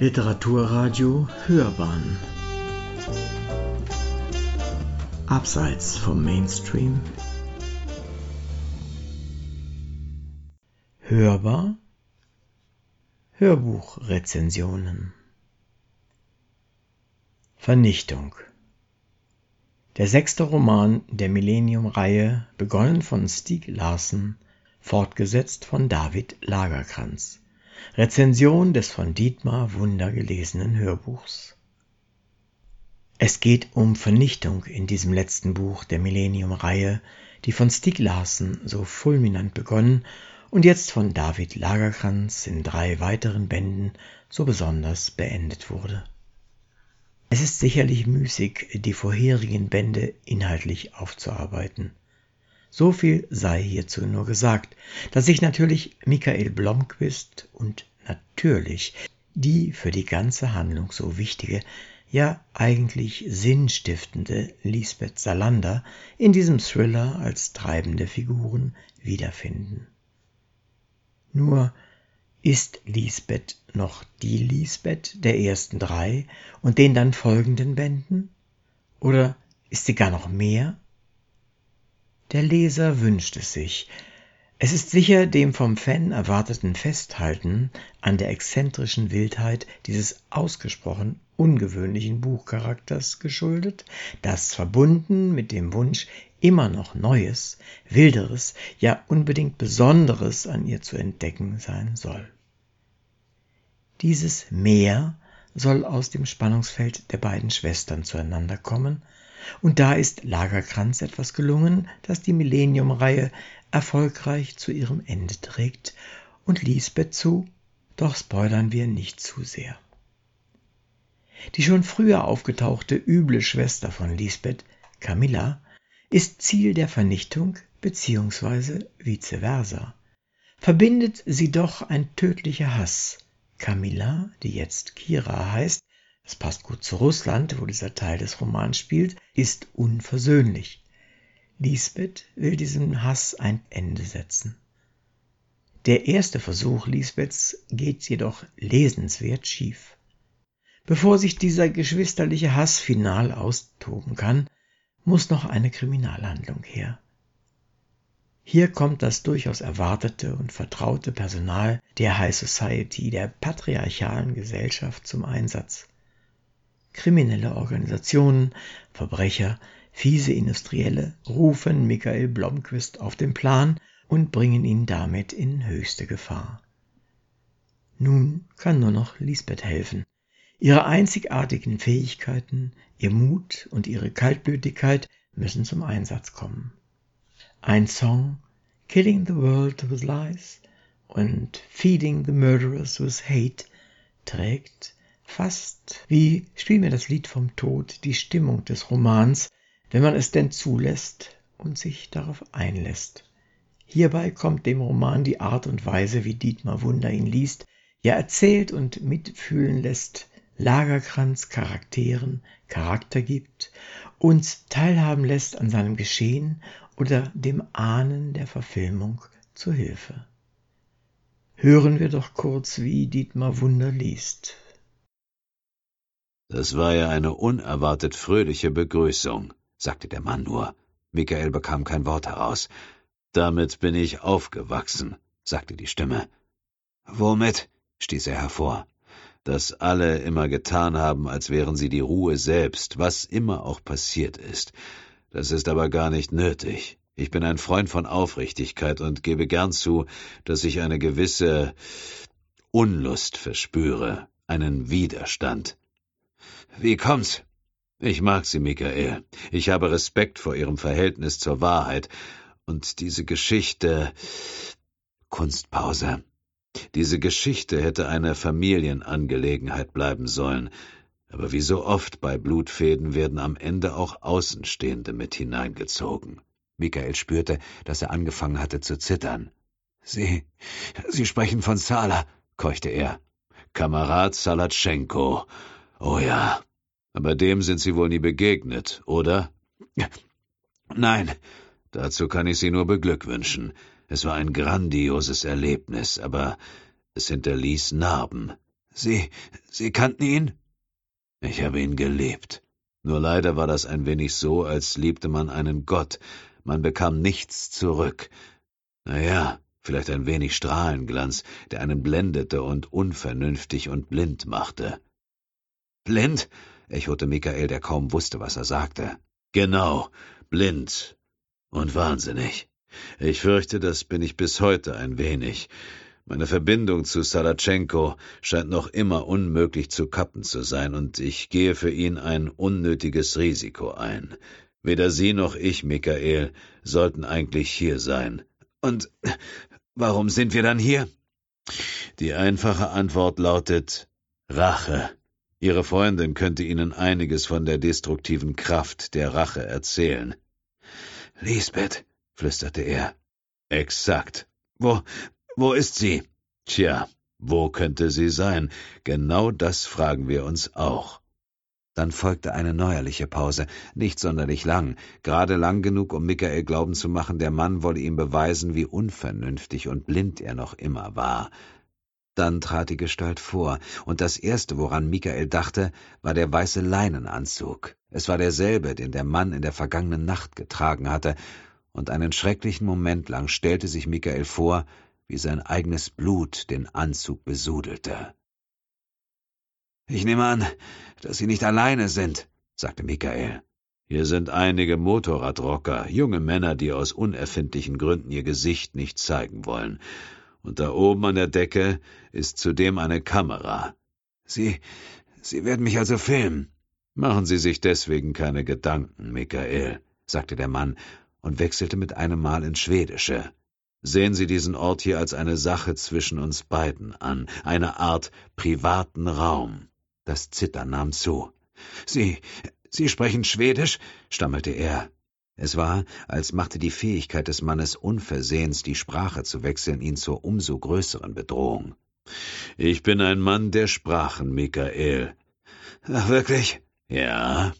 Literaturradio Hörbahn. Abseits vom Mainstream. Hörbar. Hörbuchrezensionen. Vernichtung. Der sechste Roman der Millennium-Reihe, begonnen von Stieg Larsson, fortgesetzt von David Lagerkrantz. Rezension des von Dietmar Wunder gelesenen Hörbuchs. Es geht um Vernichtung in diesem letzten Buch der Millennium-Reihe, die von Stieg Larsson so fulminant begonnen und jetzt von David Lagerkrantz in drei weiteren Bänden so besonders beendet wurde. Es ist sicherlich müßig, die vorherigen Bände inhaltlich aufzuarbeiten. So viel sei hierzu nur gesagt, dass sich natürlich Michael Blomqvist und natürlich die für die ganze Handlung so wichtige, ja eigentlich sinnstiftende Lisbeth Salander in diesem Thriller als treibende Figuren wiederfinden. Nur ist Lisbeth noch die Lisbeth der ersten drei und den dann folgenden Bänden? Oder ist sie gar noch mehr? Der Leser wünscht es sich. Es ist sicher dem vom Fan erwarteten Festhalten an der exzentrischen Wildheit dieses ausgesprochen ungewöhnlichen Buchcharakters geschuldet, das verbunden mit dem Wunsch, immer noch Neues, Wilderes, ja unbedingt Besonderes an ihr zu entdecken sein soll. Dieses Meer soll aus dem Spannungsfeld der beiden Schwestern zueinander kommen und da ist Lagerkranz etwas gelungen, das die Millennium-Reihe erfolgreich zu ihrem Ende trägt und Lisbeth zu, doch spoilern wir nicht zu sehr. Die schon früher aufgetauchte üble Schwester von Lisbeth, Camilla, ist Ziel der Vernichtung bzw. vice versa. Verbindet sie doch ein tödlicher Hass. Camilla, die jetzt Kira heißt, es passt gut zu Russland, wo dieser Teil des Romans spielt, ist unversöhnlich. Lisbeth will diesem Hass ein Ende setzen. Der erste Versuch Lisbeths geht jedoch lesenswert schief. Bevor sich dieser geschwisterliche Hass final austoben kann, muss noch eine Kriminalhandlung her. Hier kommt das durchaus erwartete und vertraute Personal der High Society, der patriarchalen Gesellschaft zum Einsatz kriminelle Organisationen, Verbrecher, fiese Industrielle rufen Michael Blomqvist auf den Plan und bringen ihn damit in höchste Gefahr. Nun kann nur noch Lisbeth helfen. Ihre einzigartigen Fähigkeiten, ihr Mut und ihre Kaltblütigkeit müssen zum Einsatz kommen. Ein Song Killing the World with Lies und Feeding the Murderers with Hate trägt fast wie Spiel mir das Lied vom Tod die Stimmung des Romans, wenn man es denn zulässt und sich darauf einlässt. Hierbei kommt dem Roman die Art und Weise, wie Dietmar Wunder ihn liest, ja erzählt und mitfühlen lässt, Lagerkranz Charakteren Charakter gibt, uns teilhaben lässt an seinem Geschehen oder dem Ahnen der Verfilmung zu Hilfe. Hören wir doch kurz, wie Dietmar Wunder liest. Das war ja eine unerwartet fröhliche Begrüßung, sagte der Mann nur. Michael bekam kein Wort heraus. Damit bin ich aufgewachsen, sagte die Stimme. Womit? stieß er hervor. Dass alle immer getan haben, als wären sie die Ruhe selbst, was immer auch passiert ist. Das ist aber gar nicht nötig. Ich bin ein Freund von Aufrichtigkeit und gebe gern zu, dass ich eine gewisse Unlust verspüre, einen Widerstand. Wie kommt's? Ich mag Sie, Michael. Ich habe Respekt vor Ihrem Verhältnis zur Wahrheit. Und diese Geschichte. Kunstpause. Diese Geschichte hätte eine Familienangelegenheit bleiben sollen. Aber wie so oft bei Blutfäden werden am Ende auch Außenstehende mit hineingezogen. Michael spürte, dass er angefangen hatte zu zittern. Sie, Sie sprechen von Sala, keuchte er. Kamerad Salatschenko. Oh ja, aber dem sind Sie wohl nie begegnet, oder? Nein, dazu kann ich Sie nur beglückwünschen. Es war ein grandioses Erlebnis, aber es hinterließ Narben. Sie, Sie kannten ihn? Ich habe ihn geliebt. Nur leider war das ein wenig so, als liebte man einen Gott. Man bekam nichts zurück. Na ja, vielleicht ein wenig Strahlenglanz, der einen blendete und unvernünftig und blind machte. Blind? Echote Michael, der kaum wusste, was er sagte. Genau, blind und wahnsinnig. Ich fürchte, das bin ich bis heute ein wenig. Meine Verbindung zu Salatschenko scheint noch immer unmöglich zu kappen zu sein, und ich gehe für ihn ein unnötiges Risiko ein. Weder Sie noch ich, Michael, sollten eigentlich hier sein. Und warum sind wir dann hier? Die einfache Antwort lautet Rache. Ihre Freundin könnte Ihnen einiges von der destruktiven Kraft der Rache erzählen. Lisbeth, flüsterte er. Exakt. Wo, wo ist sie? Tja, wo könnte sie sein? Genau das fragen wir uns auch. Dann folgte eine neuerliche Pause, nicht sonderlich lang, gerade lang genug, um Michael glauben zu machen, der Mann wolle ihm beweisen, wie unvernünftig und blind er noch immer war. Dann trat die Gestalt vor, und das Erste, woran Michael dachte, war der weiße Leinenanzug. Es war derselbe, den der Mann in der vergangenen Nacht getragen hatte, und einen schrecklichen Moment lang stellte sich Michael vor, wie sein eigenes Blut den Anzug besudelte. Ich nehme an, dass Sie nicht alleine sind, sagte Michael. Hier sind einige Motorradrocker, junge Männer, die aus unerfindlichen Gründen ihr Gesicht nicht zeigen wollen und da oben an der Decke ist zudem eine Kamera. Sie, Sie werden mich also filmen. Machen Sie sich deswegen keine Gedanken, Michael, sagte der Mann und wechselte mit einem Mal ins Schwedische. Sehen Sie diesen Ort hier als eine Sache zwischen uns beiden an, eine Art privaten Raum. Das Zittern nahm zu. Sie, Sie sprechen Schwedisch? stammelte er. Es war, als machte die Fähigkeit des Mannes unversehens, die Sprache zu wechseln, ihn zur umso größeren Bedrohung. Ich bin ein Mann der Sprachen, Michael. Ach, wirklich? Ja.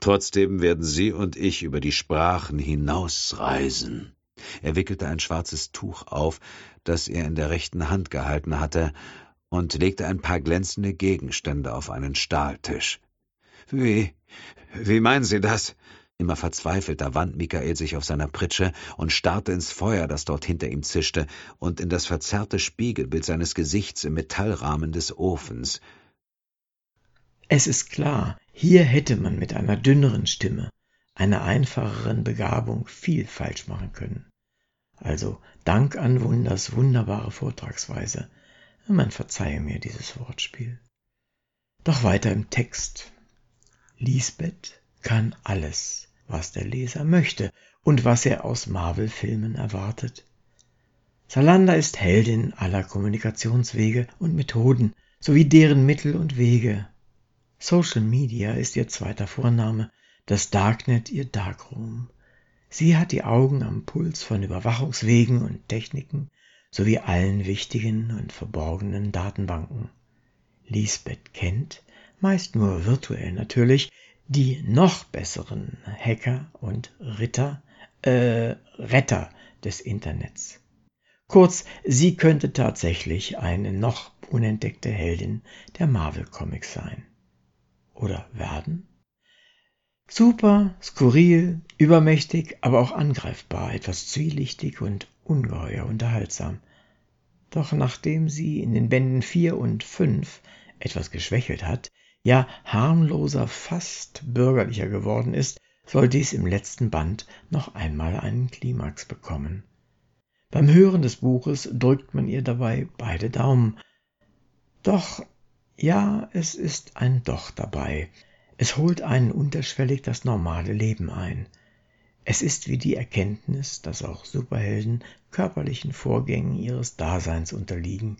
Trotzdem werden Sie und ich über die Sprachen hinausreisen. Er wickelte ein schwarzes Tuch auf, das er in der rechten Hand gehalten hatte, und legte ein paar glänzende Gegenstände auf einen Stahltisch. Wie, wie meinen Sie das? Immer verzweifelter wand Michael sich auf seiner Pritsche und starrte ins Feuer, das dort hinter ihm zischte, und in das verzerrte Spiegelbild seines Gesichts im Metallrahmen des Ofens. Es ist klar, hier hätte man mit einer dünneren Stimme, einer einfacheren Begabung viel falsch machen können. Also Dank an Wunders wunderbare Vortragsweise. Man verzeihe mir dieses Wortspiel. Doch weiter im Text. Lisbeth kann alles, was der Leser möchte und was er aus Marvel-Filmen erwartet. Salander ist Heldin aller Kommunikationswege und Methoden sowie deren Mittel und Wege. Social Media ist ihr zweiter Vorname, das Darknet ihr Darkroom. Sie hat die Augen am Puls von Überwachungswegen und Techniken sowie allen wichtigen und verborgenen Datenbanken. Lisbeth kennt, meist nur virtuell natürlich, die noch besseren Hacker und Ritter, äh, Retter des Internets. Kurz, sie könnte tatsächlich eine noch unentdeckte Heldin der Marvel Comics sein. Oder werden? Super, skurril, übermächtig, aber auch angreifbar, etwas zwielichtig und ungeheuer unterhaltsam. Doch nachdem sie in den Bänden 4 und 5 etwas geschwächelt hat, ja harmloser, fast bürgerlicher geworden ist, soll dies im letzten Band noch einmal einen Klimax bekommen. Beim Hören des Buches drückt man ihr dabei beide Daumen. Doch, ja, es ist ein Doch dabei. Es holt einen unterschwellig das normale Leben ein. Es ist wie die Erkenntnis, dass auch Superhelden körperlichen Vorgängen ihres Daseins unterliegen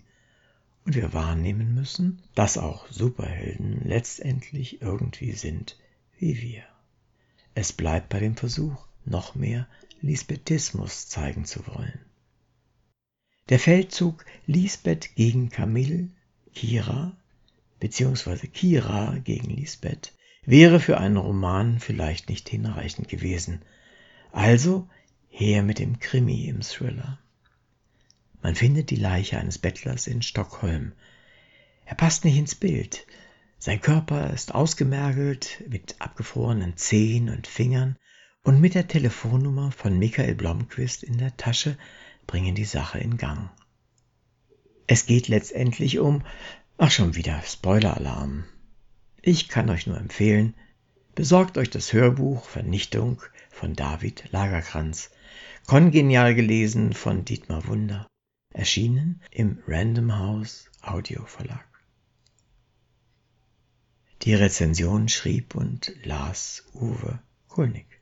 und wir wahrnehmen müssen, dass auch Superhelden letztendlich irgendwie sind wie wir. Es bleibt bei dem Versuch, noch mehr Lisbetismus zeigen zu wollen. Der Feldzug Lisbeth gegen Camille, Kira bzw. Kira gegen Lisbeth wäre für einen Roman vielleicht nicht hinreichend gewesen. Also her mit dem Krimi im Thriller. Man findet die Leiche eines Bettlers in Stockholm. Er passt nicht ins Bild. Sein Körper ist ausgemergelt mit abgefrorenen Zehen und Fingern und mit der Telefonnummer von Michael Blomquist in der Tasche bringen die Sache in Gang. Es geht letztendlich um, ach schon wieder, Spoiler-Alarm. Ich kann euch nur empfehlen, besorgt euch das Hörbuch Vernichtung von David Lagerkranz, kongenial gelesen von Dietmar Wunder, erschienen im Random House Audio Verlag. Die Rezension schrieb und las Uwe Kulnig.